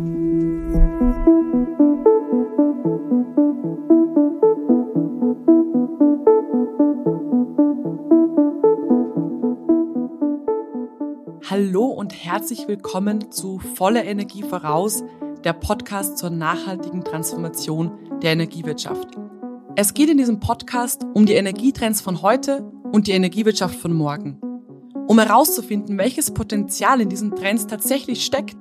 Hallo und herzlich willkommen zu Volle Energie voraus, der Podcast zur nachhaltigen Transformation der Energiewirtschaft. Es geht in diesem Podcast um die Energietrends von heute und die Energiewirtschaft von morgen. Um herauszufinden, welches Potenzial in diesen Trends tatsächlich steckt,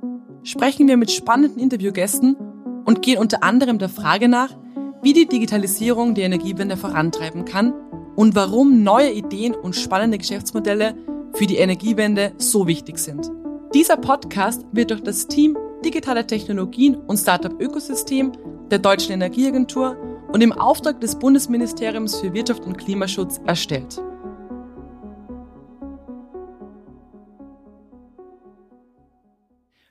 sprechen wir mit spannenden Interviewgästen und gehen unter anderem der Frage nach, wie die Digitalisierung die Energiewende vorantreiben kann und warum neue Ideen und spannende Geschäftsmodelle für die Energiewende so wichtig sind. Dieser Podcast wird durch das Team Digitale Technologien und Startup Ökosystem der Deutschen Energieagentur und im Auftrag des Bundesministeriums für Wirtschaft und Klimaschutz erstellt.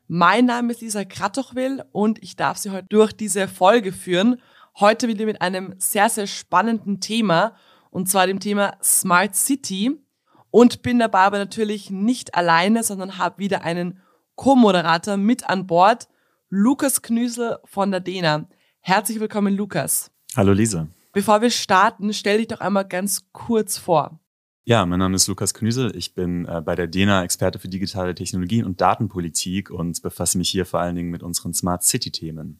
Mein Name ist Lisa Kratochwil und ich darf Sie heute durch diese Folge führen. Heute wieder mit einem sehr, sehr spannenden Thema und zwar dem Thema Smart City und bin dabei aber natürlich nicht alleine, sondern habe wieder einen Co-Moderator mit an Bord, Lukas Knüsel von der DENA. Herzlich willkommen, Lukas. Hallo Lisa. Bevor wir starten, stell dich doch einmal ganz kurz vor. Ja, mein Name ist Lukas Knüsel. Ich bin äh, bei der DENA Experte für digitale Technologien und Datenpolitik und befasse mich hier vor allen Dingen mit unseren Smart City-Themen.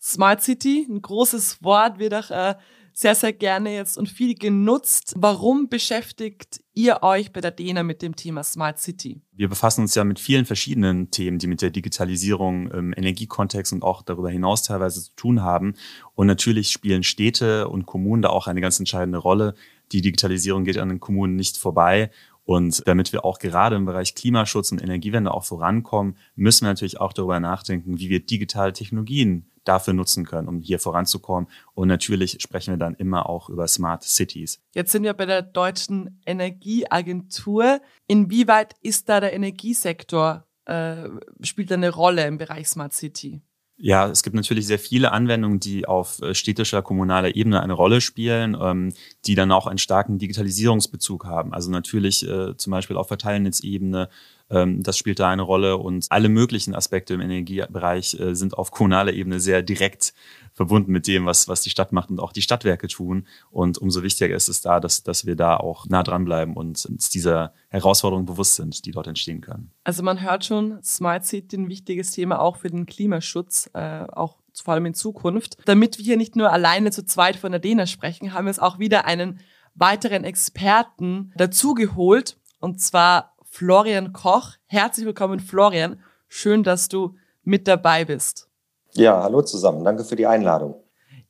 Smart City, ein großes Wort, wird auch äh, sehr, sehr gerne jetzt und viel genutzt. Warum beschäftigt ihr euch bei der DENA mit dem Thema Smart City? Wir befassen uns ja mit vielen verschiedenen Themen, die mit der Digitalisierung im Energiekontext und auch darüber hinaus teilweise zu tun haben. Und natürlich spielen Städte und Kommunen da auch eine ganz entscheidende Rolle. Die Digitalisierung geht an den Kommunen nicht vorbei. Und damit wir auch gerade im Bereich Klimaschutz und Energiewende auch vorankommen, müssen wir natürlich auch darüber nachdenken, wie wir digitale Technologien dafür nutzen können, um hier voranzukommen. Und natürlich sprechen wir dann immer auch über Smart Cities. Jetzt sind wir bei der Deutschen Energieagentur. Inwieweit ist da der Energiesektor, äh, spielt eine Rolle im Bereich Smart City? Ja, es gibt natürlich sehr viele Anwendungen, die auf äh, städtischer, kommunaler Ebene eine Rolle spielen, ähm, die dann auch einen starken Digitalisierungsbezug haben. Also natürlich äh, zum Beispiel auf Verteilnetzebene, das spielt da eine Rolle und alle möglichen Aspekte im Energiebereich äh, sind auf kommunaler Ebene sehr direkt verbunden mit dem, was, was die Stadt macht und auch die Stadtwerke tun. Und umso wichtiger ist es da, dass, dass wir da auch nah dranbleiben und uns dieser Herausforderungen bewusst sind, die dort entstehen können. Also man hört schon, Smart City ein wichtiges Thema auch für den Klimaschutz, äh, auch vor allem in Zukunft. Damit wir hier nicht nur alleine zu zweit von der DENA sprechen, haben wir jetzt auch wieder einen weiteren Experten dazugeholt, und zwar Florian Koch. Herzlich willkommen, Florian. Schön, dass du mit dabei bist. Ja, hallo zusammen. Danke für die Einladung.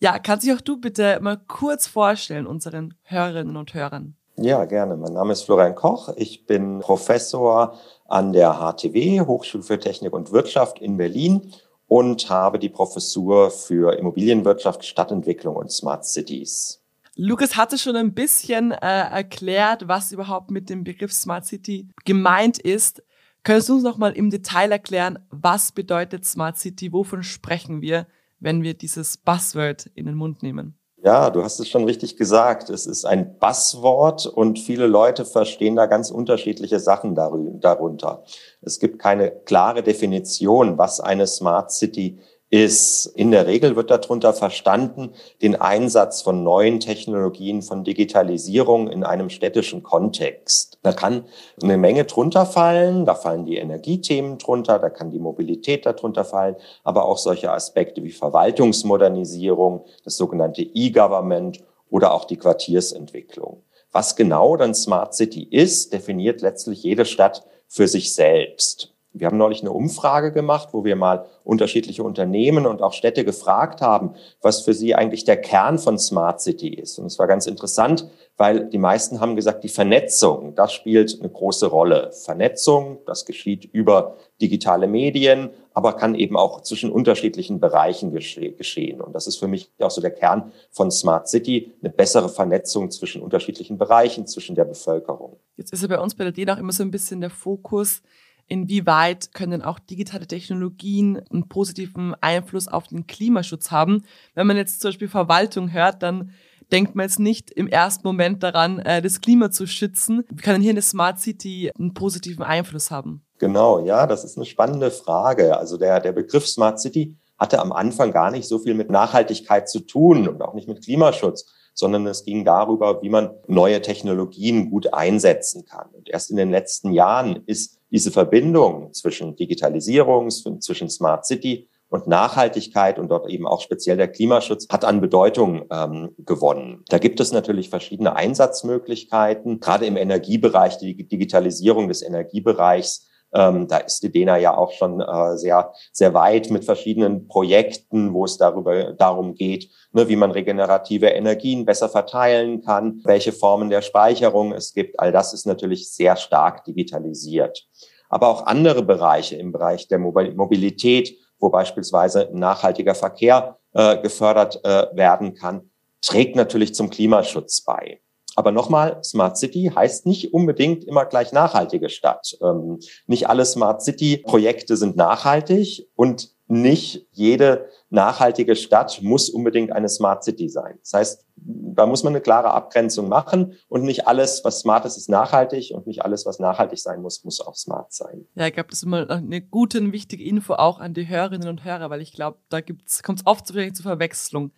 Ja, kannst dich auch du bitte mal kurz vorstellen, unseren Hörerinnen und Hörern? Ja, gerne. Mein Name ist Florian Koch. Ich bin Professor an der HTW, Hochschule für Technik und Wirtschaft in Berlin und habe die Professur für Immobilienwirtschaft, Stadtentwicklung und Smart Cities. Lukas hatte schon ein bisschen äh, erklärt, was überhaupt mit dem Begriff Smart City gemeint ist. Könntest du uns noch mal im Detail erklären, was bedeutet Smart City? Wovon sprechen wir, wenn wir dieses Buzzword in den Mund nehmen? Ja, du hast es schon richtig gesagt. Es ist ein Buzzword und viele Leute verstehen da ganz unterschiedliche Sachen darunter. Es gibt keine klare Definition, was eine Smart City ist in der Regel wird darunter verstanden den Einsatz von neuen Technologien, von Digitalisierung in einem städtischen Kontext. Da kann eine Menge drunter fallen, da fallen die Energiethemen drunter, da kann die Mobilität darunter fallen, aber auch solche Aspekte wie Verwaltungsmodernisierung, das sogenannte E-Government oder auch die Quartiersentwicklung. Was genau dann Smart City ist, definiert letztlich jede Stadt für sich selbst. Wir haben neulich eine Umfrage gemacht, wo wir mal unterschiedliche Unternehmen und auch Städte gefragt haben, was für sie eigentlich der Kern von Smart City ist. Und es war ganz interessant, weil die meisten haben gesagt, die Vernetzung, das spielt eine große Rolle. Vernetzung, das geschieht über digitale Medien, aber kann eben auch zwischen unterschiedlichen Bereichen geschehen. Und das ist für mich auch so der Kern von Smart City, eine bessere Vernetzung zwischen unterschiedlichen Bereichen, zwischen der Bevölkerung. Jetzt ist ja bei uns bei der DEN auch immer so ein bisschen der Fokus, inwieweit können auch digitale Technologien einen positiven Einfluss auf den Klimaschutz haben. Wenn man jetzt zum Beispiel Verwaltung hört, dann denkt man jetzt nicht im ersten Moment daran, äh, das Klima zu schützen. Wie kann denn hier eine Smart City einen positiven Einfluss haben? Genau, ja, das ist eine spannende Frage. Also der, der Begriff Smart City hatte am Anfang gar nicht so viel mit Nachhaltigkeit zu tun und auch nicht mit Klimaschutz, sondern es ging darüber, wie man neue Technologien gut einsetzen kann. Und erst in den letzten Jahren ist diese Verbindung zwischen Digitalisierung, zwischen Smart City und Nachhaltigkeit und dort eben auch speziell der Klimaschutz hat an Bedeutung ähm, gewonnen. Da gibt es natürlich verschiedene Einsatzmöglichkeiten, gerade im Energiebereich, die Digitalisierung des Energiebereichs ähm, da ist die ja auch schon äh, sehr, sehr weit mit verschiedenen Projekten, wo es darüber, darum geht, ne, wie man regenerative Energien besser verteilen kann, welche Formen der Speicherung es gibt. All das ist natürlich sehr stark digitalisiert. Aber auch andere Bereiche im Bereich der Mobilität, wo beispielsweise nachhaltiger Verkehr äh, gefördert äh, werden kann, trägt natürlich zum Klimaschutz bei. Aber nochmal, Smart City heißt nicht unbedingt immer gleich nachhaltige Stadt. Ähm, nicht alle Smart City-Projekte sind nachhaltig und nicht jede nachhaltige Stadt muss unbedingt eine Smart City sein. Das heißt, da muss man eine klare Abgrenzung machen und nicht alles, was smart ist, ist nachhaltig und nicht alles, was nachhaltig sein muss, muss auch smart sein. Ja, ich glaube, das ist immer eine gute und wichtige Info auch an die Hörerinnen und Hörer, weil ich glaube, da kommt es oft zu, zu Verwechslung.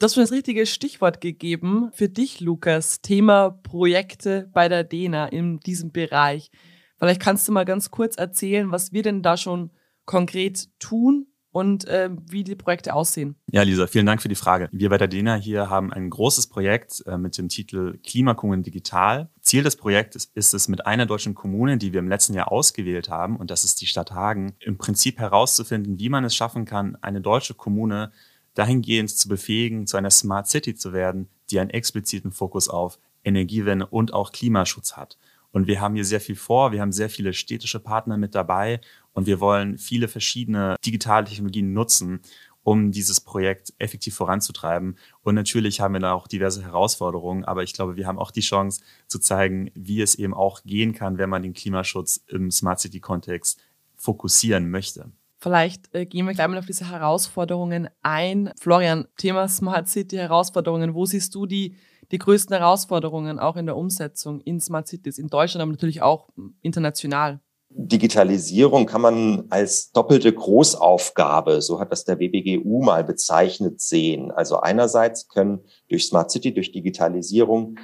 Du hast schon das richtige Stichwort gegeben für dich, Lukas. Thema Projekte bei der DENA in diesem Bereich. Vielleicht kannst du mal ganz kurz erzählen, was wir denn da schon konkret tun und äh, wie die Projekte aussehen. Ja, Lisa, vielen Dank für die Frage. Wir bei der DENA hier haben ein großes Projekt äh, mit dem Titel Klimakommunen digital. Ziel des Projektes ist es, mit einer deutschen Kommune, die wir im letzten Jahr ausgewählt haben, und das ist die Stadt Hagen, im Prinzip herauszufinden, wie man es schaffen kann, eine deutsche Kommune dahingehend zu befähigen, zu einer Smart City zu werden, die einen expliziten Fokus auf Energiewende und auch Klimaschutz hat. Und wir haben hier sehr viel vor. Wir haben sehr viele städtische Partner mit dabei und wir wollen viele verschiedene digitale Technologien nutzen, um dieses Projekt effektiv voranzutreiben. Und natürlich haben wir da auch diverse Herausforderungen, aber ich glaube, wir haben auch die Chance zu zeigen, wie es eben auch gehen kann, wenn man den Klimaschutz im Smart City Kontext fokussieren möchte. Vielleicht äh, gehen wir gleich mal auf diese Herausforderungen ein. Florian, Thema Smart City Herausforderungen. Wo siehst du die, die größten Herausforderungen auch in der Umsetzung in Smart Cities in Deutschland, aber natürlich auch international? Digitalisierung kann man als doppelte Großaufgabe, so hat das der WBGU mal bezeichnet, sehen. Also einerseits können durch Smart City, durch Digitalisierung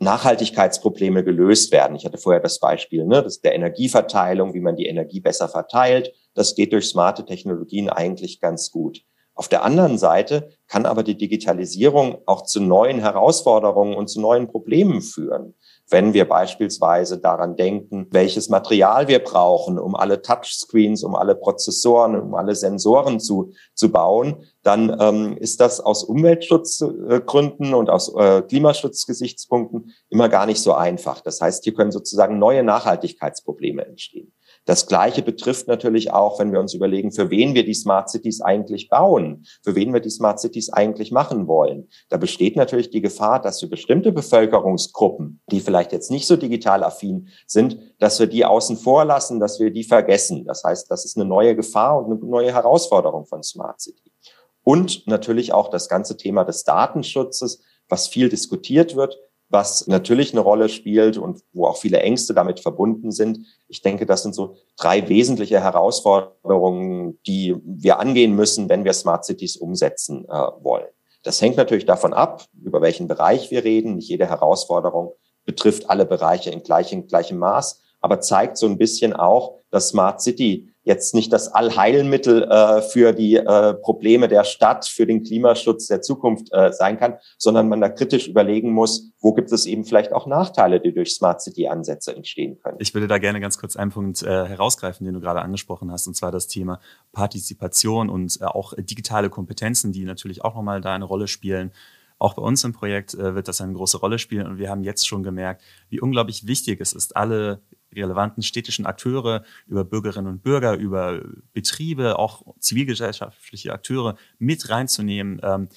Nachhaltigkeitsprobleme gelöst werden. Ich hatte vorher das Beispiel ne, das der Energieverteilung, wie man die Energie besser verteilt. Das geht durch smarte Technologien eigentlich ganz gut. Auf der anderen Seite kann aber die Digitalisierung auch zu neuen Herausforderungen und zu neuen Problemen führen. Wenn wir beispielsweise daran denken, welches Material wir brauchen, um alle Touchscreens, um alle Prozessoren, um alle Sensoren zu, zu bauen, dann ähm, ist das aus Umweltschutzgründen und aus äh, Klimaschutzgesichtspunkten immer gar nicht so einfach. Das heißt, hier können sozusagen neue Nachhaltigkeitsprobleme entstehen. Das Gleiche betrifft natürlich auch, wenn wir uns überlegen, für wen wir die Smart Cities eigentlich bauen, für wen wir die Smart Cities eigentlich machen wollen. Da besteht natürlich die Gefahr, dass wir bestimmte Bevölkerungsgruppen, die vielleicht jetzt nicht so digital affin sind, dass wir die außen vor lassen, dass wir die vergessen. Das heißt, das ist eine neue Gefahr und eine neue Herausforderung von Smart City. Und natürlich auch das ganze Thema des Datenschutzes, was viel diskutiert wird was natürlich eine Rolle spielt und wo auch viele Ängste damit verbunden sind. Ich denke, das sind so drei wesentliche Herausforderungen, die wir angehen müssen, wenn wir Smart Cities umsetzen äh, wollen. Das hängt natürlich davon ab, über welchen Bereich wir reden. Nicht jede Herausforderung betrifft alle Bereiche in gleichem, gleichem Maß, aber zeigt so ein bisschen auch, dass Smart City jetzt nicht das Allheilmittel äh, für die äh, Probleme der Stadt, für den Klimaschutz der Zukunft äh, sein kann, sondern man da kritisch überlegen muss, wo gibt es eben vielleicht auch Nachteile, die durch Smart City-Ansätze entstehen können. Ich würde da gerne ganz kurz einen Punkt äh, herausgreifen, den du gerade angesprochen hast, und zwar das Thema Partizipation und äh, auch digitale Kompetenzen, die natürlich auch nochmal da eine Rolle spielen. Auch bei uns im Projekt äh, wird das eine große Rolle spielen und wir haben jetzt schon gemerkt, wie unglaublich wichtig es ist, alle relevanten städtischen Akteure, über Bürgerinnen und Bürger, über Betriebe, auch zivilgesellschaftliche Akteure mit reinzunehmen. Ähm,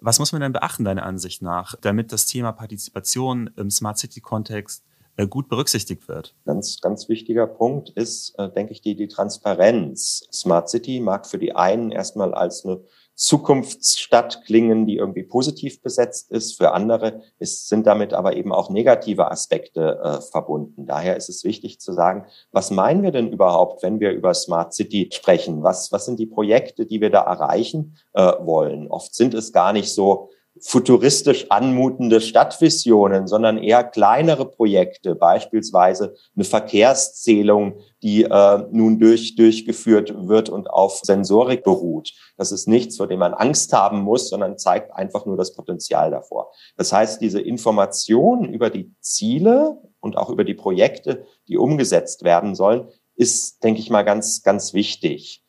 was muss man denn beachten, deiner Ansicht nach, damit das Thema Partizipation im Smart City-Kontext äh, gut berücksichtigt wird? Ganz, ganz wichtiger Punkt ist, äh, denke ich, die, die Transparenz. Smart City mag für die einen erstmal als eine Zukunftsstadt klingen, die irgendwie positiv besetzt ist. Für andere ist, sind damit aber eben auch negative Aspekte äh, verbunden. Daher ist es wichtig zu sagen, was meinen wir denn überhaupt, wenn wir über Smart City sprechen? Was, was sind die Projekte, die wir da erreichen äh, wollen? Oft sind es gar nicht so futuristisch anmutende Stadtvisionen, sondern eher kleinere Projekte, beispielsweise eine Verkehrszählung, die äh, nun durch, durchgeführt wird und auf Sensorik beruht. Das ist nichts, vor dem man Angst haben muss, sondern zeigt einfach nur das Potenzial davor. Das heißt, diese Information über die Ziele und auch über die Projekte, die umgesetzt werden sollen, ist, denke ich mal, ganz, ganz wichtig.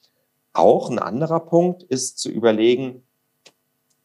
Auch ein anderer Punkt ist zu überlegen,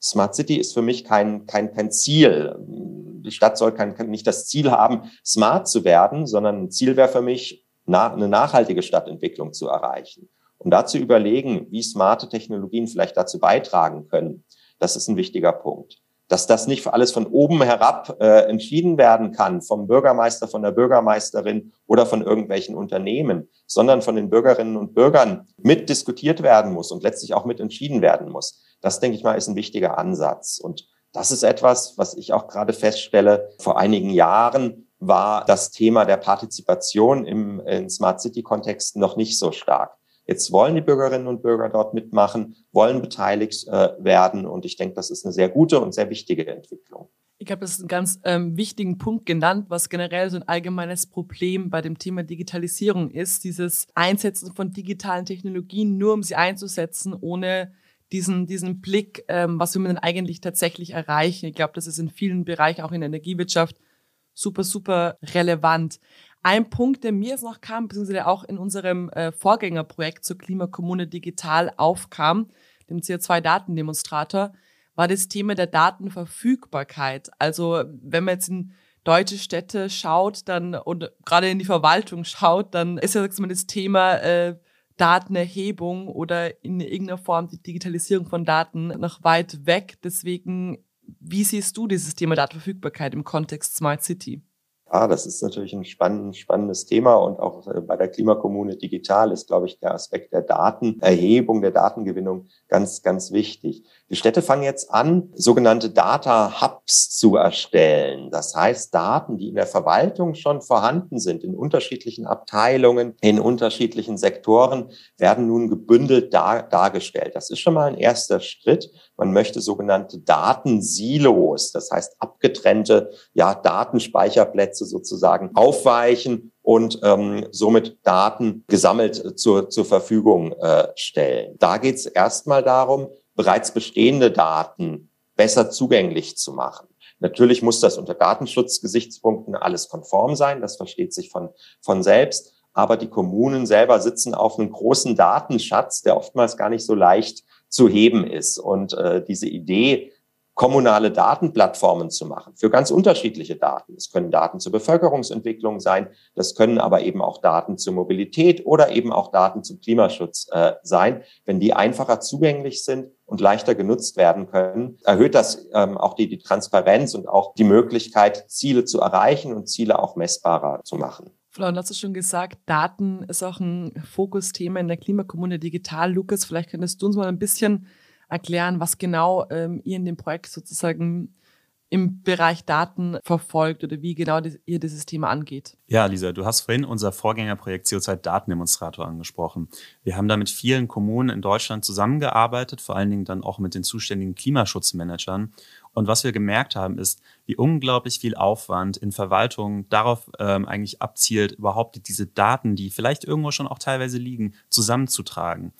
Smart City ist für mich kein, kein, kein Ziel. Die Stadt soll kein, nicht das Ziel haben, smart zu werden, sondern ein Ziel wäre für mich, na, eine nachhaltige Stadtentwicklung zu erreichen. Und dazu überlegen, wie smarte Technologien vielleicht dazu beitragen können, das ist ein wichtiger Punkt. Dass das nicht alles von oben herab äh, entschieden werden kann, vom Bürgermeister, von der Bürgermeisterin oder von irgendwelchen Unternehmen, sondern von den Bürgerinnen und Bürgern mitdiskutiert werden muss und letztlich auch mit entschieden werden muss. Das, denke ich mal, ist ein wichtiger Ansatz. Und das ist etwas, was ich auch gerade feststelle. Vor einigen Jahren war das Thema der Partizipation im, im Smart City-Kontext noch nicht so stark. Jetzt wollen die Bürgerinnen und Bürger dort mitmachen, wollen beteiligt äh, werden. Und ich denke, das ist eine sehr gute und sehr wichtige Entwicklung. Ich habe das einen ganz ähm, wichtigen Punkt genannt, was generell so ein allgemeines Problem bei dem Thema Digitalisierung ist. Dieses Einsetzen von digitalen Technologien nur, um sie einzusetzen, ohne diesen, diesen Blick, ähm, was will man denn eigentlich tatsächlich erreichen. Ich glaube, das ist in vielen Bereichen, auch in der Energiewirtschaft, super, super relevant. Ein Punkt, der mir jetzt noch kam, beziehungsweise auch in unserem äh, Vorgängerprojekt zur Klimakommune Digital aufkam, dem CO2-Datendemonstrator, war das Thema der Datenverfügbarkeit. Also wenn man jetzt in deutsche Städte schaut, dann und gerade in die Verwaltung schaut, dann ist ja mal das Thema äh, Datenerhebung oder in irgendeiner Form die Digitalisierung von Daten noch weit weg. Deswegen, wie siehst du dieses Thema Datenverfügbarkeit im Kontext Smart City? Ja, das ist natürlich ein spannend, spannendes Thema und auch äh, bei der Klimakommune Digital ist, glaube ich, der Aspekt der Datenerhebung, der Datengewinnung ganz, ganz wichtig. Die Städte fangen jetzt an, sogenannte Data Hubs zu erstellen. Das heißt, Daten, die in der Verwaltung schon vorhanden sind, in unterschiedlichen Abteilungen, in unterschiedlichen Sektoren, werden nun gebündelt dar dargestellt. Das ist schon mal ein erster Schritt. Man möchte sogenannte Datensilos, das heißt abgetrennte ja, Datenspeicherplätze sozusagen aufweichen und ähm, somit Daten gesammelt zur, zur Verfügung äh, stellen. Da geht es erstmal darum, bereits bestehende Daten besser zugänglich zu machen. Natürlich muss das unter Datenschutzgesichtspunkten alles konform sein, das versteht sich von, von selbst. Aber die Kommunen selber sitzen auf einem großen Datenschatz, der oftmals gar nicht so leicht zu heben ist. Und äh, diese Idee, kommunale Datenplattformen zu machen für ganz unterschiedliche Daten. Es können Daten zur Bevölkerungsentwicklung sein, das können aber eben auch Daten zur Mobilität oder eben auch Daten zum Klimaschutz äh, sein. Wenn die einfacher zugänglich sind und leichter genutzt werden können, erhöht das ähm, auch die, die Transparenz und auch die Möglichkeit, Ziele zu erreichen und Ziele auch messbarer zu machen. Florian, hast du schon gesagt, Daten ist auch ein Fokusthema in der Klimakommune Digital. Lukas, vielleicht könntest du uns mal ein bisschen erklären, was genau ähm, ihr in dem Projekt sozusagen im Bereich Daten verfolgt oder wie genau ihr dieses Thema angeht. Ja, Lisa, du hast vorhin unser Vorgängerprojekt CO2-Datendemonstrator angesprochen. Wir haben da mit vielen Kommunen in Deutschland zusammengearbeitet, vor allen Dingen dann auch mit den zuständigen Klimaschutzmanagern. Und was wir gemerkt haben, ist, wie unglaublich viel Aufwand in Verwaltungen darauf ähm, eigentlich abzielt, überhaupt diese Daten, die vielleicht irgendwo schon auch teilweise liegen, zusammenzutragen.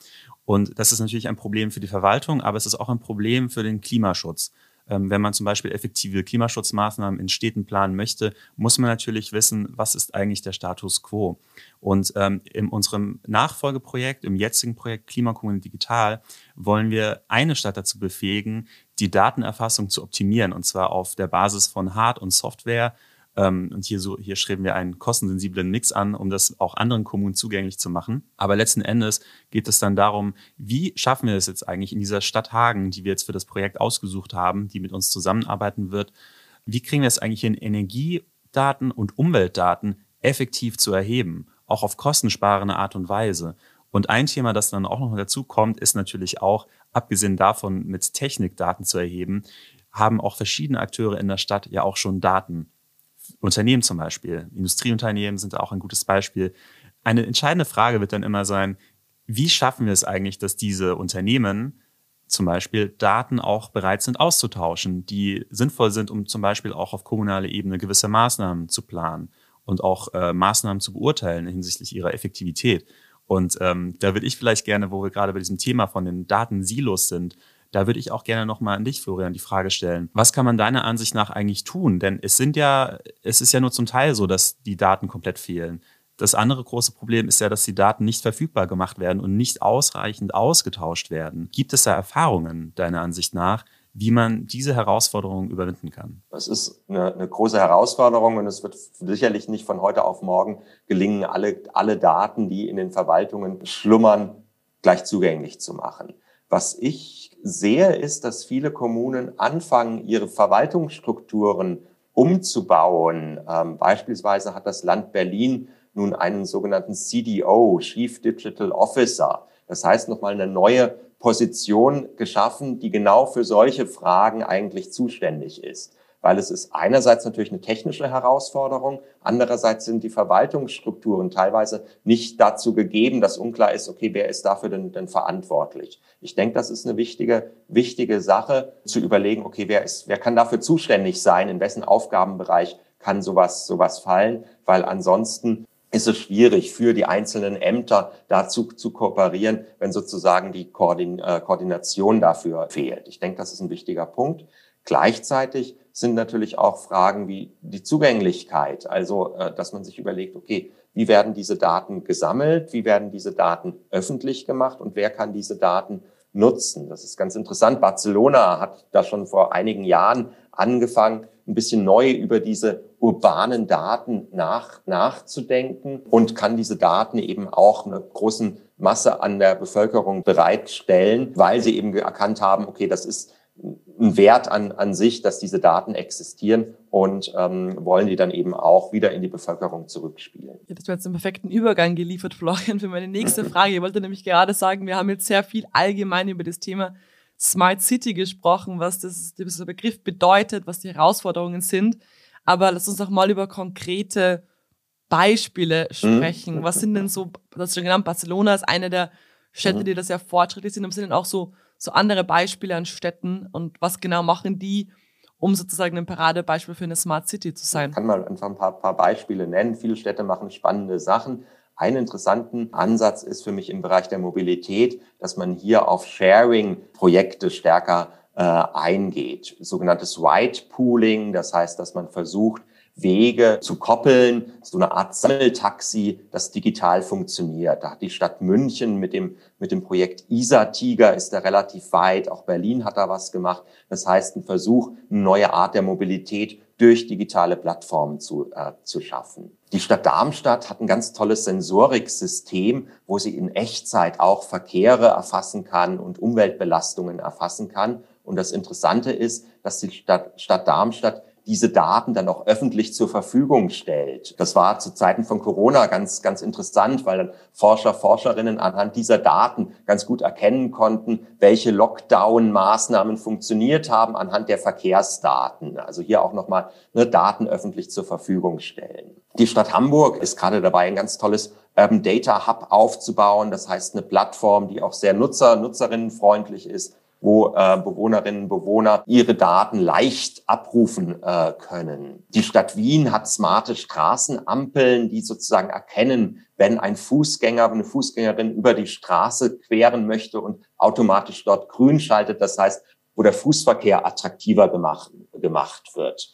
Und das ist natürlich ein Problem für die Verwaltung, aber es ist auch ein Problem für den Klimaschutz. Ähm, wenn man zum Beispiel effektive Klimaschutzmaßnahmen in Städten planen möchte, muss man natürlich wissen, was ist eigentlich der Status quo. Und ähm, in unserem Nachfolgeprojekt, im jetzigen Projekt Klimakommune Digital, wollen wir eine Stadt dazu befähigen, die Datenerfassung zu optimieren, und zwar auf der Basis von Hard- und Software, ähm, und hier, so, hier streben wir einen kostensensiblen Mix an, um das auch anderen Kommunen zugänglich zu machen. Aber letzten Endes geht es dann darum, wie schaffen wir es jetzt eigentlich in dieser Stadt Hagen, die wir jetzt für das Projekt ausgesucht haben, die mit uns zusammenarbeiten wird, wie kriegen wir es eigentlich hin, Energiedaten und Umweltdaten effektiv zu erheben, auch auf kostensparende Art und Weise. Und ein Thema, das dann auch noch dazu kommt, ist natürlich auch, abgesehen davon, mit Technik Daten zu erheben, haben auch verschiedene Akteure in der Stadt ja auch schon Daten. Unternehmen zum Beispiel, Industrieunternehmen sind auch ein gutes Beispiel. Eine entscheidende Frage wird dann immer sein, wie schaffen wir es eigentlich, dass diese Unternehmen zum Beispiel Daten auch bereit sind auszutauschen, die sinnvoll sind, um zum Beispiel auch auf kommunaler Ebene gewisse Maßnahmen zu planen und auch äh, Maßnahmen zu beurteilen hinsichtlich ihrer Effektivität. Und ähm, da würde ich vielleicht gerne, wo wir gerade bei diesem Thema von den Datensilos sind, da würde ich auch gerne nochmal an dich, Florian, die Frage stellen. Was kann man deiner Ansicht nach eigentlich tun? Denn es sind ja, es ist ja nur zum Teil so, dass die Daten komplett fehlen. Das andere große Problem ist ja, dass die Daten nicht verfügbar gemacht werden und nicht ausreichend ausgetauscht werden. Gibt es da Erfahrungen deiner Ansicht nach, wie man diese Herausforderung überwinden kann? Das ist eine, eine, große Herausforderung und es wird sicherlich nicht von heute auf morgen gelingen, alle, alle Daten, die in den Verwaltungen schlummern, gleich zugänglich zu machen. Was ich sehe, ist, dass viele Kommunen anfangen, ihre Verwaltungsstrukturen umzubauen. Ähm, beispielsweise hat das Land Berlin nun einen sogenannten CDO, Chief Digital Officer. Das heißt nochmal eine neue Position geschaffen, die genau für solche Fragen eigentlich zuständig ist. Weil es ist einerseits natürlich eine technische Herausforderung, andererseits sind die Verwaltungsstrukturen teilweise nicht dazu gegeben, dass unklar ist, okay, wer ist dafür denn, denn verantwortlich? Ich denke, das ist eine wichtige, wichtige Sache, zu überlegen, okay, wer ist, wer kann dafür zuständig sein, in wessen Aufgabenbereich kann sowas, sowas fallen, weil ansonsten ist es schwierig für die einzelnen Ämter dazu zu kooperieren, wenn sozusagen die Koordin äh, Koordination dafür fehlt. Ich denke, das ist ein wichtiger Punkt. Gleichzeitig sind natürlich auch Fragen wie die Zugänglichkeit, also äh, dass man sich überlegt, okay, wie werden diese Daten gesammelt, wie werden diese Daten öffentlich gemacht und wer kann diese Daten nutzen. Das ist ganz interessant. Barcelona hat da schon vor einigen Jahren angefangen, ein bisschen neu über diese urbanen Daten nach, nachzudenken und kann diese Daten eben auch einer großen Masse an der Bevölkerung bereitstellen, weil sie eben erkannt haben, okay, das ist ein Wert an, an sich, dass diese Daten existieren und ähm, wollen die dann eben auch wieder in die Bevölkerung zurückspielen. Ja, das wäre jetzt einen perfekten Übergang geliefert, Florian, für meine nächste Frage. Ich wollte nämlich gerade sagen, wir haben jetzt sehr viel allgemein über das Thema Smart City gesprochen, was das, dieser Begriff bedeutet, was die Herausforderungen sind. Aber lass uns doch mal über konkrete Beispiele mhm. sprechen. Mhm. Was sind denn so, das ist schon genannt, Barcelona ist eine der Städte, mhm. die da sehr fortschrittlich sind. Aber sind denn auch so, so andere Beispiele an Städten und was genau machen die, um sozusagen ein Paradebeispiel für eine Smart City zu sein? Ich kann mal einfach ein paar, paar Beispiele nennen. Viele Städte machen spannende Sachen. Einen interessanten Ansatz ist für mich im Bereich der Mobilität, dass man hier auf Sharing-Projekte stärker äh, eingeht. Sogenanntes White Pooling, das heißt, dass man versucht, Wege zu koppeln, so eine Art Sammeltaxi, das digital funktioniert. Da hat die Stadt München mit dem, mit dem Projekt ISA-Tiger ist da relativ weit. Auch Berlin hat da was gemacht. Das heißt, ein Versuch, eine neue Art der Mobilität durch digitale Plattformen zu, äh, zu schaffen. Die Stadt Darmstadt hat ein ganz tolles Sensoriksystem, wo sie in Echtzeit auch Verkehre erfassen kann und Umweltbelastungen erfassen kann. Und das Interessante ist, dass die Stadt, Stadt Darmstadt diese Daten dann auch öffentlich zur Verfügung stellt. Das war zu Zeiten von Corona ganz, ganz interessant, weil dann Forscher, Forscherinnen anhand dieser Daten ganz gut erkennen konnten, welche Lockdown-Maßnahmen funktioniert haben anhand der Verkehrsdaten. Also hier auch nochmal ne, Daten öffentlich zur Verfügung stellen. Die Stadt Hamburg ist gerade dabei, ein ganz tolles Urban Data Hub aufzubauen. Das heißt, eine Plattform, die auch sehr nutzer, nutzerinnenfreundlich ist, wo äh, Bewohnerinnen und Bewohner ihre Daten leicht abrufen äh, können. Die Stadt Wien hat smarte Straßenampeln, die sozusagen erkennen, wenn ein Fußgänger, eine Fußgängerin über die Straße queren möchte und automatisch dort grün schaltet. Das heißt, wo der Fußverkehr attraktiver gemacht, gemacht wird.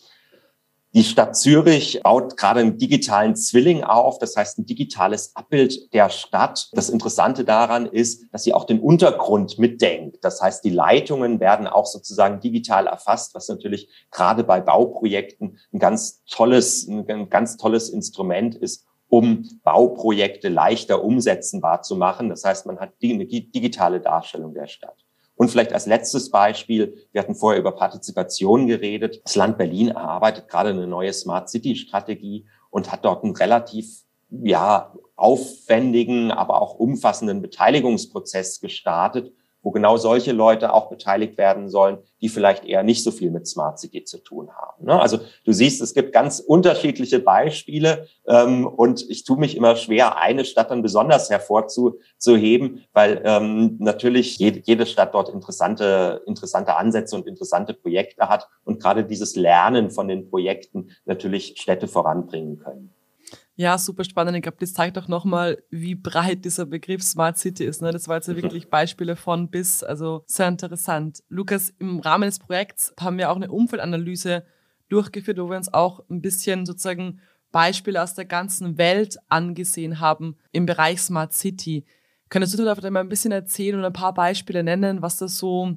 Die Stadt Zürich baut gerade einen digitalen Zwilling auf, das heißt ein digitales Abbild der Stadt. Das Interessante daran ist, dass sie auch den Untergrund mitdenkt. Das heißt, die Leitungen werden auch sozusagen digital erfasst, was natürlich gerade bei Bauprojekten ein ganz tolles, ein ganz tolles Instrument ist, um Bauprojekte leichter umsetzbar zu machen. Das heißt, man hat die, digitale Darstellung der Stadt. Und vielleicht als letztes Beispiel, wir hatten vorher über Partizipation geredet. Das Land Berlin erarbeitet gerade eine neue Smart City Strategie und hat dort ein relativ ja, aufwendigen, aber auch umfassenden Beteiligungsprozess gestartet, wo genau solche Leute auch beteiligt werden sollen, die vielleicht eher nicht so viel mit Smart City zu tun haben. Ne? Also du siehst, es gibt ganz unterschiedliche Beispiele und ich tue mich immer schwer, eine Stadt dann besonders hervorzuheben, weil ähm, natürlich jede, jede Stadt dort interessante, interessante Ansätze und interessante Projekte hat und gerade dieses Lernen von den Projekten natürlich Städte voranbringen können. Ja, super spannend. Ich glaube, das zeigt auch nochmal, wie breit dieser Begriff Smart City ist. Ne? Das war jetzt ja wirklich Beispiele von bis, also sehr interessant. Lukas, im Rahmen des Projekts haben wir auch eine Umfeldanalyse durchgeführt, wo wir uns auch ein bisschen sozusagen Beispiele aus der ganzen Welt angesehen haben im Bereich Smart City. Könntest du da vielleicht mal ein bisschen erzählen und ein paar Beispiele nennen, was das so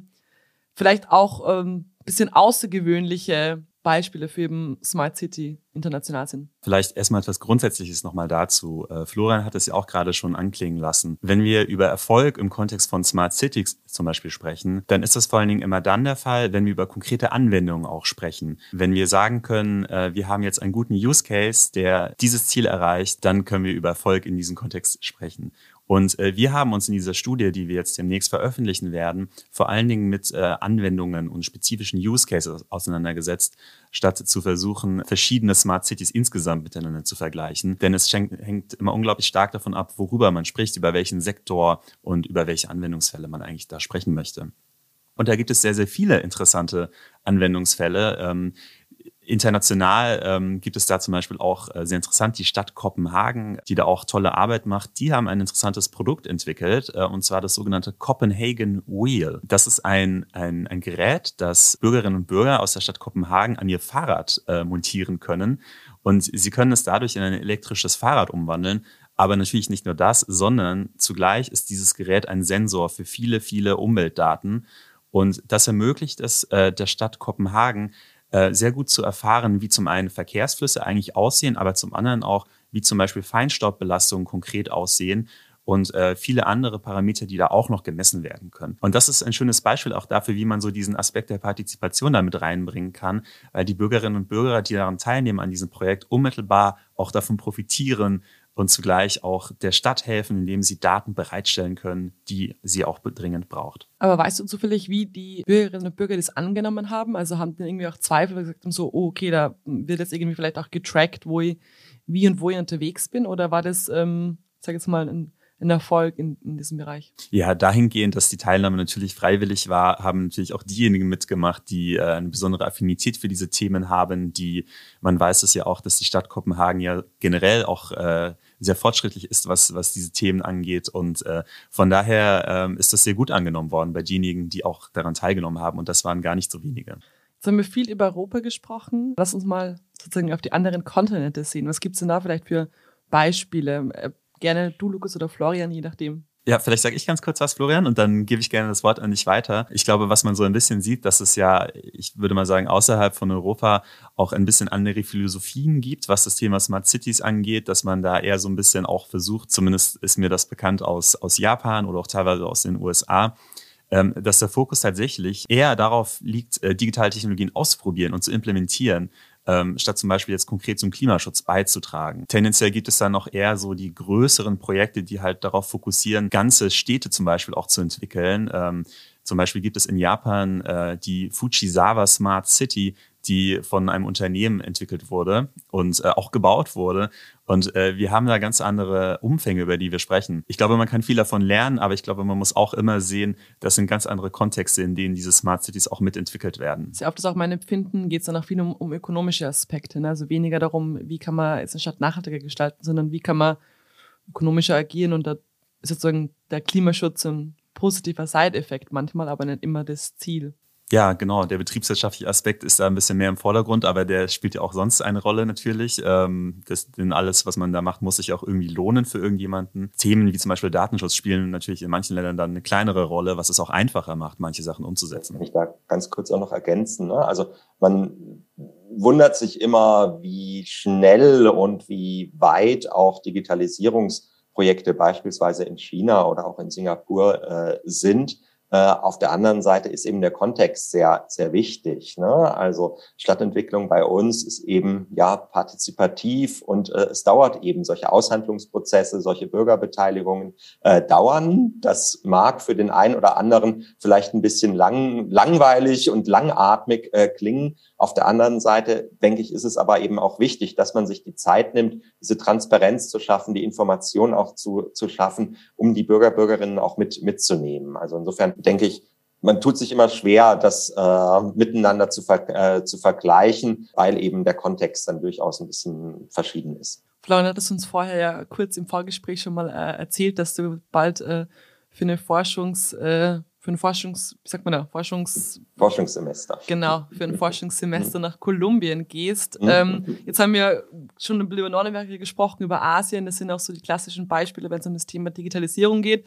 vielleicht auch ein ähm, bisschen außergewöhnliche Beispiele für eben Smart City international sind. Vielleicht erstmal etwas Grundsätzliches nochmal dazu. Äh, Florian hat es ja auch gerade schon anklingen lassen. Wenn wir über Erfolg im Kontext von Smart Cities zum Beispiel sprechen, dann ist das vor allen Dingen immer dann der Fall, wenn wir über konkrete Anwendungen auch sprechen. Wenn wir sagen können, äh, wir haben jetzt einen guten Use Case, der dieses Ziel erreicht, dann können wir über Erfolg in diesem Kontext sprechen. Und äh, wir haben uns in dieser Studie, die wir jetzt demnächst veröffentlichen werden, vor allen Dingen mit äh, Anwendungen und spezifischen Use Cases auseinandergesetzt, statt zu versuchen, verschiedene Smart Cities insgesamt miteinander zu vergleichen. Denn es hängt immer unglaublich stark davon ab, worüber man spricht, über welchen Sektor und über welche Anwendungsfälle man eigentlich da sprechen möchte. Und da gibt es sehr, sehr viele interessante Anwendungsfälle. Ähm, International ähm, gibt es da zum Beispiel auch äh, sehr interessant die Stadt Kopenhagen, die da auch tolle Arbeit macht. Die haben ein interessantes Produkt entwickelt, äh, und zwar das sogenannte Copenhagen Wheel. Das ist ein, ein, ein Gerät, das Bürgerinnen und Bürger aus der Stadt Kopenhagen an ihr Fahrrad äh, montieren können. Und sie können es dadurch in ein elektrisches Fahrrad umwandeln. Aber natürlich nicht nur das, sondern zugleich ist dieses Gerät ein Sensor für viele, viele Umweltdaten. Und das ermöglicht es äh, der Stadt Kopenhagen, äh, sehr gut zu erfahren, wie zum einen Verkehrsflüsse eigentlich aussehen, aber zum anderen auch, wie zum Beispiel Feinstaubbelastungen konkret aussehen und äh, viele andere Parameter, die da auch noch gemessen werden können. Und das ist ein schönes Beispiel auch dafür, wie man so diesen Aspekt der Partizipation damit reinbringen kann, weil die Bürgerinnen und Bürger, die daran teilnehmen an diesem Projekt, unmittelbar auch davon profitieren, und zugleich auch der Stadt helfen, indem sie Daten bereitstellen können, die sie auch dringend braucht. Aber weißt du zufällig, wie die Bürgerinnen und Bürger das angenommen haben? Also haben die irgendwie auch Zweifel gesagt haben, so, oh, okay, da wird jetzt irgendwie vielleicht auch getrackt, wo ich, wie und wo ich unterwegs bin? Oder war das, ähm, sag jetzt mal, ein ein Erfolg in, in diesem Bereich? Ja, dahingehend, dass die Teilnahme natürlich freiwillig war, haben natürlich auch diejenigen mitgemacht, die äh, eine besondere Affinität für diese Themen haben, die, man weiß es ja auch, dass die Stadt Kopenhagen ja generell auch äh, sehr fortschrittlich ist, was, was diese Themen angeht. Und äh, von daher ähm, ist das sehr gut angenommen worden bei denjenigen, die auch daran teilgenommen haben. Und das waren gar nicht so wenige. Jetzt haben wir viel über Europa gesprochen. Lass uns mal sozusagen auf die anderen Kontinente sehen. Was gibt es denn da vielleicht für Beispiele? Gerne du, Lukas, oder Florian, je nachdem. Ja, vielleicht sage ich ganz kurz was, Florian, und dann gebe ich gerne das Wort an dich weiter. Ich glaube, was man so ein bisschen sieht, dass es ja, ich würde mal sagen, außerhalb von Europa auch ein bisschen andere Philosophien gibt, was das Thema Smart Cities angeht, dass man da eher so ein bisschen auch versucht, zumindest ist mir das bekannt aus, aus Japan oder auch teilweise aus den USA, ähm, dass der Fokus tatsächlich eher darauf liegt, äh, digitale Technologien auszuprobieren und zu implementieren, ähm, statt zum Beispiel jetzt konkret zum Klimaschutz beizutragen. Tendenziell gibt es dann noch eher so die größeren Projekte, die halt darauf fokussieren, ganze Städte zum Beispiel auch zu entwickeln. Ähm, zum Beispiel gibt es in Japan äh, die Fujisawa Smart City, die von einem Unternehmen entwickelt wurde und äh, auch gebaut wurde. Und äh, wir haben da ganz andere Umfänge, über die wir sprechen. Ich glaube, man kann viel davon lernen, aber ich glaube, man muss auch immer sehen, das sind ganz andere Kontexte, in denen diese Smart Cities auch mitentwickelt werden. Sehr oft ist auch mein Empfinden, geht es dann auch viel um, um ökonomische Aspekte. Ne? Also weniger darum, wie kann man jetzt eine Stadt nachhaltiger gestalten, sondern wie kann man ökonomischer agieren und da ist sozusagen der Klimaschutz ein positiver Side-Effekt manchmal, aber nicht immer das Ziel. Ja, genau. Der betriebswirtschaftliche Aspekt ist da ein bisschen mehr im Vordergrund, aber der spielt ja auch sonst eine Rolle natürlich. Ähm, das, denn alles, was man da macht, muss sich auch irgendwie lohnen für irgendjemanden. Themen wie zum Beispiel Datenschutz spielen natürlich in manchen Ländern dann eine kleinere Rolle, was es auch einfacher macht, manche Sachen umzusetzen. Kann ich da ganz kurz auch noch ergänzen. Ne? Also man wundert sich immer, wie schnell und wie weit auch Digitalisierungsprojekte beispielsweise in China oder auch in Singapur äh, sind auf der anderen Seite ist eben der Kontext sehr, sehr wichtig. Ne? Also Stadtentwicklung bei uns ist eben ja partizipativ und äh, es dauert eben solche Aushandlungsprozesse, solche Bürgerbeteiligungen äh, dauern. Das mag für den einen oder anderen vielleicht ein bisschen lang, langweilig und langatmig äh, klingen. Auf der anderen Seite denke ich, ist es aber eben auch wichtig, dass man sich die Zeit nimmt, diese Transparenz zu schaffen, die Information auch zu, zu schaffen, um die Bürger, Bürgerinnen auch mit, mitzunehmen. Also insofern denke ich, man tut sich immer schwer, das äh, miteinander zu, ver äh, zu vergleichen, weil eben der Kontext dann durchaus ein bisschen verschieden ist. Florian hat es uns vorher ja kurz im Vorgespräch schon mal äh, erzählt, dass du bald äh, für eine Forschungs, äh, für ein Forschungs, wie sagt man da, Forschungs Forschungssemester. Genau, für ein Forschungssemester nach Kolumbien gehst. Mhm. Ähm, jetzt haben wir schon über Nordamerika gesprochen, über Asien. Das sind auch so die klassischen Beispiele, wenn es um das Thema Digitalisierung geht.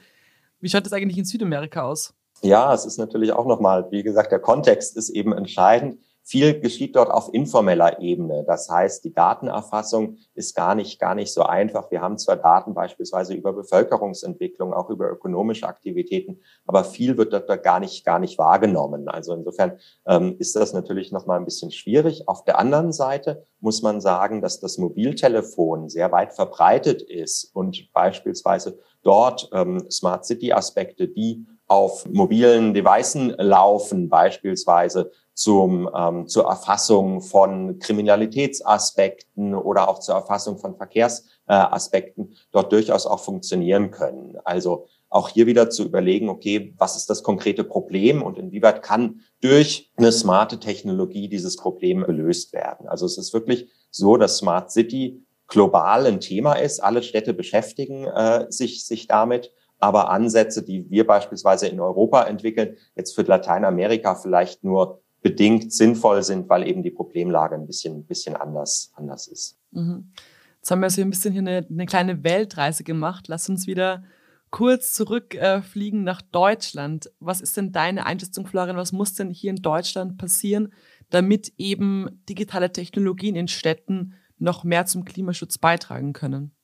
Wie schaut das eigentlich in Südamerika aus? Ja, es ist natürlich auch nochmal, wie gesagt, der Kontext ist eben entscheidend. Viel geschieht dort auf informeller Ebene. Das heißt, die Datenerfassung ist gar nicht, gar nicht so einfach. Wir haben zwar Daten beispielsweise über Bevölkerungsentwicklung, auch über ökonomische Aktivitäten, aber viel wird dort gar nicht, gar nicht wahrgenommen. Also insofern ähm, ist das natürlich nochmal ein bisschen schwierig. Auf der anderen Seite muss man sagen, dass das Mobiltelefon sehr weit verbreitet ist und beispielsweise dort ähm, Smart City Aspekte, die auf mobilen Devices laufen, beispielsweise zum, ähm, zur Erfassung von Kriminalitätsaspekten oder auch zur Erfassung von Verkehrsaspekten äh, dort durchaus auch funktionieren können. Also auch hier wieder zu überlegen, okay, was ist das konkrete Problem und inwieweit kann durch eine smarte Technologie dieses Problem gelöst werden. Also es ist wirklich so, dass Smart City global ein Thema ist. Alle Städte beschäftigen äh, sich, sich damit aber Ansätze, die wir beispielsweise in Europa entwickeln, jetzt für Lateinamerika vielleicht nur bedingt sinnvoll sind, weil eben die Problemlage ein bisschen, bisschen anders, anders ist. Mhm. Jetzt haben wir so ein bisschen hier eine, eine kleine Weltreise gemacht. Lass uns wieder kurz zurückfliegen äh, nach Deutschland. Was ist denn deine Einschätzung, Florian? Was muss denn hier in Deutschland passieren, damit eben digitale Technologien in Städten noch mehr zum Klimaschutz beitragen können?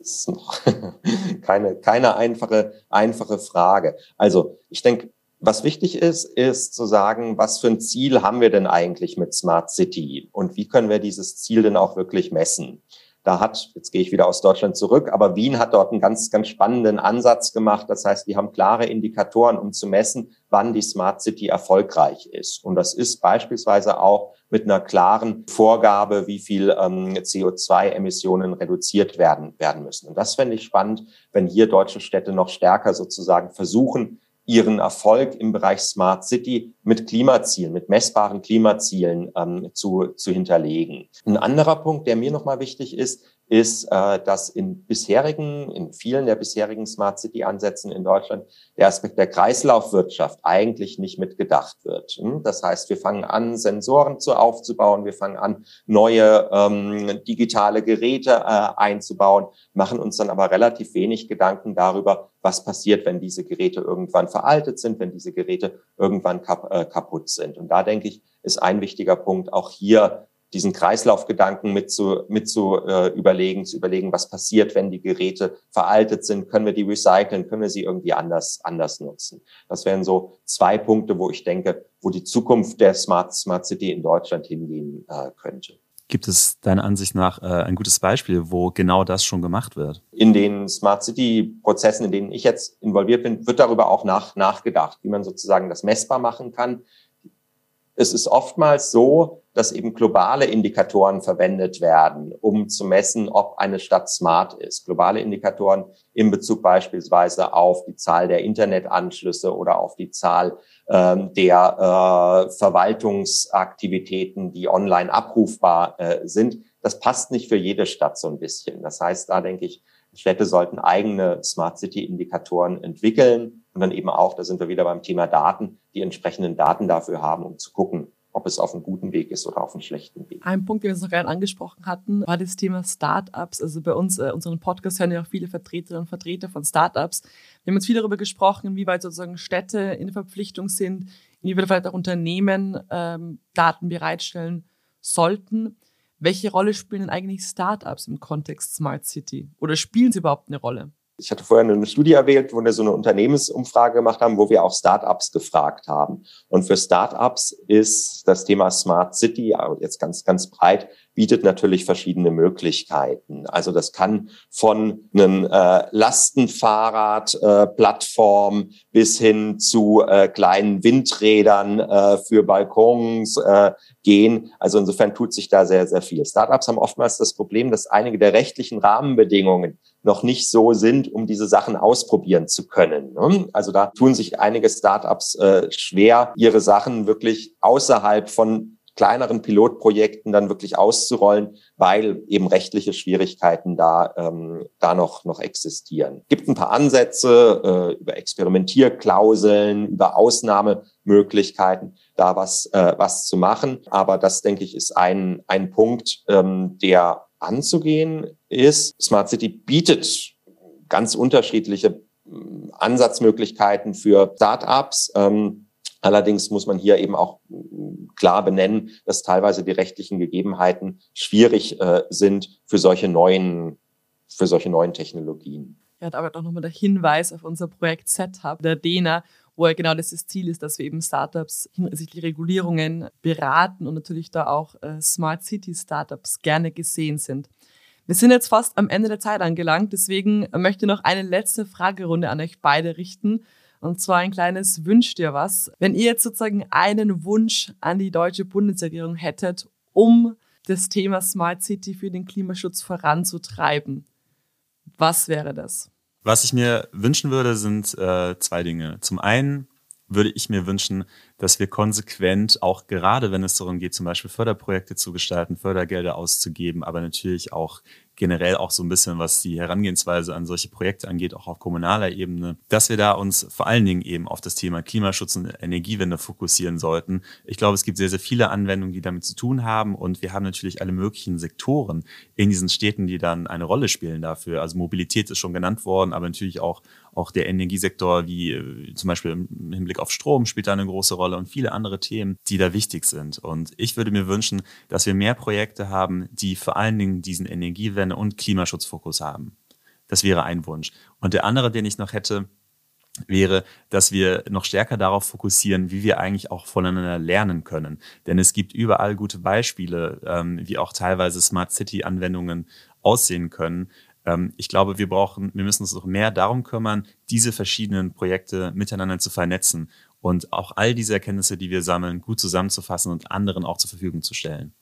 Ist noch keine, keine einfache, einfache Frage. Also ich denke, was wichtig ist, ist zu sagen, was für ein Ziel haben wir denn eigentlich mit Smart City und wie können wir dieses Ziel denn auch wirklich messen? Da hat, jetzt gehe ich wieder aus Deutschland zurück, aber Wien hat dort einen ganz, ganz spannenden Ansatz gemacht. Das heißt, die haben klare Indikatoren, um zu messen, wann die Smart City erfolgreich ist. Und das ist beispielsweise auch mit einer klaren Vorgabe, wie viel ähm, CO2-Emissionen reduziert werden, werden müssen. Und das fände ich spannend, wenn hier deutsche Städte noch stärker sozusagen versuchen, ihren Erfolg im Bereich Smart City mit Klimazielen, mit messbaren Klimazielen ähm, zu, zu hinterlegen. Ein anderer Punkt, der mir nochmal wichtig ist, ist, äh, dass in bisherigen, in vielen der bisherigen Smart City Ansätzen in Deutschland der Aspekt der Kreislaufwirtschaft eigentlich nicht mitgedacht wird. Hm? Das heißt, wir fangen an, Sensoren zu aufzubauen, wir fangen an, neue ähm, digitale Geräte äh, einzubauen, machen uns dann aber relativ wenig Gedanken darüber, was passiert, wenn diese Geräte irgendwann veraltet sind, wenn diese Geräte irgendwann kap äh, kaputt sind. Und da denke ich, ist ein wichtiger Punkt, auch hier diesen Kreislaufgedanken mit zu, mit zu äh, überlegen, zu überlegen, was passiert, wenn die Geräte veraltet sind, können wir die recyceln, können wir sie irgendwie anders, anders nutzen. Das wären so zwei Punkte, wo ich denke, wo die Zukunft der Smart, Smart City in Deutschland hingehen äh, könnte. Gibt es deiner Ansicht nach äh, ein gutes Beispiel, wo genau das schon gemacht wird? In den Smart City-Prozessen, in denen ich jetzt involviert bin, wird darüber auch nach, nachgedacht, wie man sozusagen das messbar machen kann. Es ist oftmals so, dass eben globale Indikatoren verwendet werden, um zu messen, ob eine Stadt smart ist. Globale Indikatoren in Bezug beispielsweise auf die Zahl der Internetanschlüsse oder auf die Zahl ähm, der äh, Verwaltungsaktivitäten, die online abrufbar äh, sind. Das passt nicht für jede Stadt so ein bisschen. Das heißt, da denke ich, Städte sollten eigene Smart City Indikatoren entwickeln und dann eben auch, da sind wir wieder beim Thema Daten, die entsprechenden Daten dafür haben, um zu gucken, ob es auf einem guten Weg ist oder auf einem schlechten Weg. Ein Punkt, den wir noch gerne angesprochen hatten, war das Thema Startups. Also bei uns, äh, unseren Podcast hören ja auch viele Vertreterinnen und Vertreter von Startups. Wir haben jetzt viel darüber gesprochen, inwieweit sozusagen Städte in Verpflichtung sind, inwieweit vielleicht auch Unternehmen ähm, Daten bereitstellen sollten. Welche Rolle spielen denn eigentlich Startups im Kontext Smart City? Oder spielen sie überhaupt eine Rolle? Ich hatte vorher eine Studie erwähnt, wo wir so eine Unternehmensumfrage gemacht haben, wo wir auch Startups gefragt haben. Und für Startups ist das Thema Smart City jetzt ganz, ganz breit bietet natürlich verschiedene Möglichkeiten. Also das kann von einem äh, Lastenfahrrad-Plattform äh, bis hin zu äh, kleinen Windrädern äh, für Balkons äh, gehen. Also insofern tut sich da sehr, sehr viel. Startups haben oftmals das Problem, dass einige der rechtlichen Rahmenbedingungen noch nicht so sind, um diese Sachen ausprobieren zu können. Ne? Also da tun sich einige Startups äh, schwer, ihre Sachen wirklich außerhalb von kleineren Pilotprojekten dann wirklich auszurollen, weil eben rechtliche Schwierigkeiten da, ähm, da noch, noch existieren. Gibt ein paar Ansätze äh, über Experimentierklauseln, über Ausnahmemöglichkeiten, da was, äh, was zu machen. Aber das, denke ich, ist ein, ein Punkt, ähm, der anzugehen ist. Smart City bietet ganz unterschiedliche ähm, Ansatzmöglichkeiten für Startups. Ähm, Allerdings muss man hier eben auch mm, klar benennen, dass teilweise die rechtlichen Gegebenheiten schwierig äh, sind für solche neuen, für solche neuen Technologien. Ja, aber auch nochmal der Hinweis auf unser Projekt Setup, der DENA, wo ja genau das, das Ziel ist, dass wir eben Startups hinsichtlich Regulierungen beraten und natürlich da auch äh, Smart City Startups gerne gesehen sind. Wir sind jetzt fast am Ende der Zeit angelangt, deswegen möchte ich noch eine letzte Fragerunde an euch beide richten. Und zwar ein kleines Wünsch dir was. Wenn ihr jetzt sozusagen einen Wunsch an die deutsche Bundesregierung hättet, um das Thema Smart City für den Klimaschutz voranzutreiben, was wäre das? Was ich mir wünschen würde, sind äh, zwei Dinge. Zum einen würde ich mir wünschen, dass wir konsequent, auch gerade wenn es darum geht, zum Beispiel Förderprojekte zu gestalten, Fördergelder auszugeben, aber natürlich auch generell auch so ein bisschen, was die Herangehensweise an solche Projekte angeht, auch auf kommunaler Ebene, dass wir da uns vor allen Dingen eben auf das Thema Klimaschutz und Energiewende fokussieren sollten. Ich glaube, es gibt sehr, sehr viele Anwendungen, die damit zu tun haben und wir haben natürlich alle möglichen Sektoren in diesen Städten, die dann eine Rolle spielen dafür. Also Mobilität ist schon genannt worden, aber natürlich auch auch der Energiesektor, wie äh, zum Beispiel im Hinblick auf Strom, spielt da eine große Rolle und viele andere Themen, die da wichtig sind. Und ich würde mir wünschen, dass wir mehr Projekte haben, die vor allen Dingen diesen Energiewende- und Klimaschutzfokus haben. Das wäre ein Wunsch. Und der andere, den ich noch hätte, wäre, dass wir noch stärker darauf fokussieren, wie wir eigentlich auch voneinander lernen können. Denn es gibt überall gute Beispiele, ähm, wie auch teilweise Smart City-Anwendungen aussehen können, ähm, ich glaube, wir brauchen, wir müssen uns noch mehr darum kümmern, diese verschiedenen Projekte miteinander zu vernetzen und auch all diese Erkenntnisse, die wir sammeln, gut zusammenzufassen und anderen auch zur Verfügung zu stellen.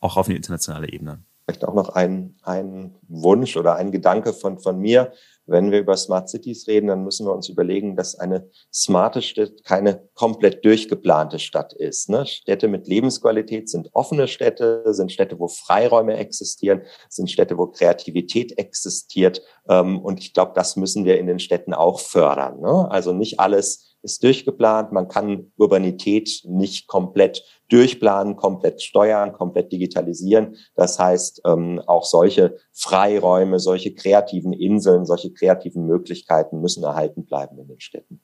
Auch auf eine internationale Ebene. Vielleicht auch noch ein, ein Wunsch oder ein Gedanke von, von mir. Wenn wir über Smart Cities reden, dann müssen wir uns überlegen, dass eine smarte Stadt keine komplett durchgeplante Stadt ist. Ne? Städte mit Lebensqualität sind offene Städte, sind Städte, wo Freiräume existieren, sind Städte, wo Kreativität existiert. Ähm, und ich glaube, das müssen wir in den Städten auch fördern. Ne? Also nicht alles ist durchgeplant. Man kann Urbanität nicht komplett durchplanen, komplett steuern, komplett digitalisieren. Das heißt, ähm, auch solche Freiräume, solche kreativen Inseln, solche kreativen Möglichkeiten müssen erhalten bleiben in den Städten.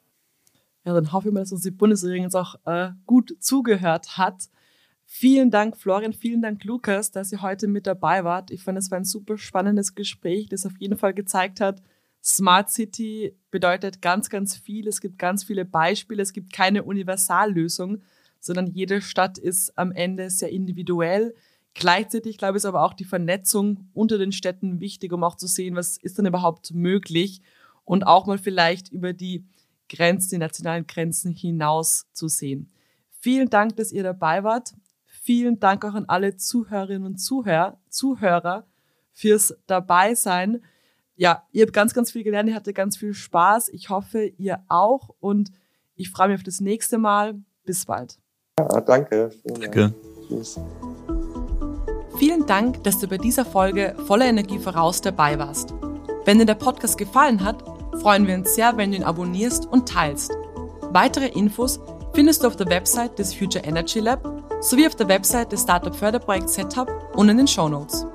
Ja, dann hoffe ich mal, dass uns die Bundesregierung jetzt auch äh, gut zugehört hat. Vielen Dank, Florian, vielen Dank, Lukas, dass ihr heute mit dabei wart. Ich fand, es war ein super spannendes Gespräch, das auf jeden Fall gezeigt hat, Smart City bedeutet ganz, ganz viel. Es gibt ganz viele Beispiele. Es gibt keine Universallösung, sondern jede Stadt ist am Ende sehr individuell. Gleichzeitig, glaube ich, ist aber auch die Vernetzung unter den Städten wichtig, um auch zu sehen, was ist denn überhaupt möglich und auch mal vielleicht über die Grenzen, die nationalen Grenzen hinaus zu sehen. Vielen Dank, dass ihr dabei wart. Vielen Dank auch an alle Zuhörerinnen und Zuhörer, Zuhörer fürs Dabeisein ja, ihr habt ganz, ganz viel gelernt, ihr hattet ganz viel Spaß. Ich hoffe, ihr auch und ich freue mich auf das nächste Mal. Bis bald. Ja, danke. Danke. Tschüss. Vielen Dank, dass du bei dieser Folge voller Energie voraus dabei warst. Wenn dir der Podcast gefallen hat, freuen wir uns sehr, wenn du ihn abonnierst und teilst. Weitere Infos findest du auf der Website des Future Energy Lab sowie auf der Website des Startup Förderprojekts Setup und in den Show Notes.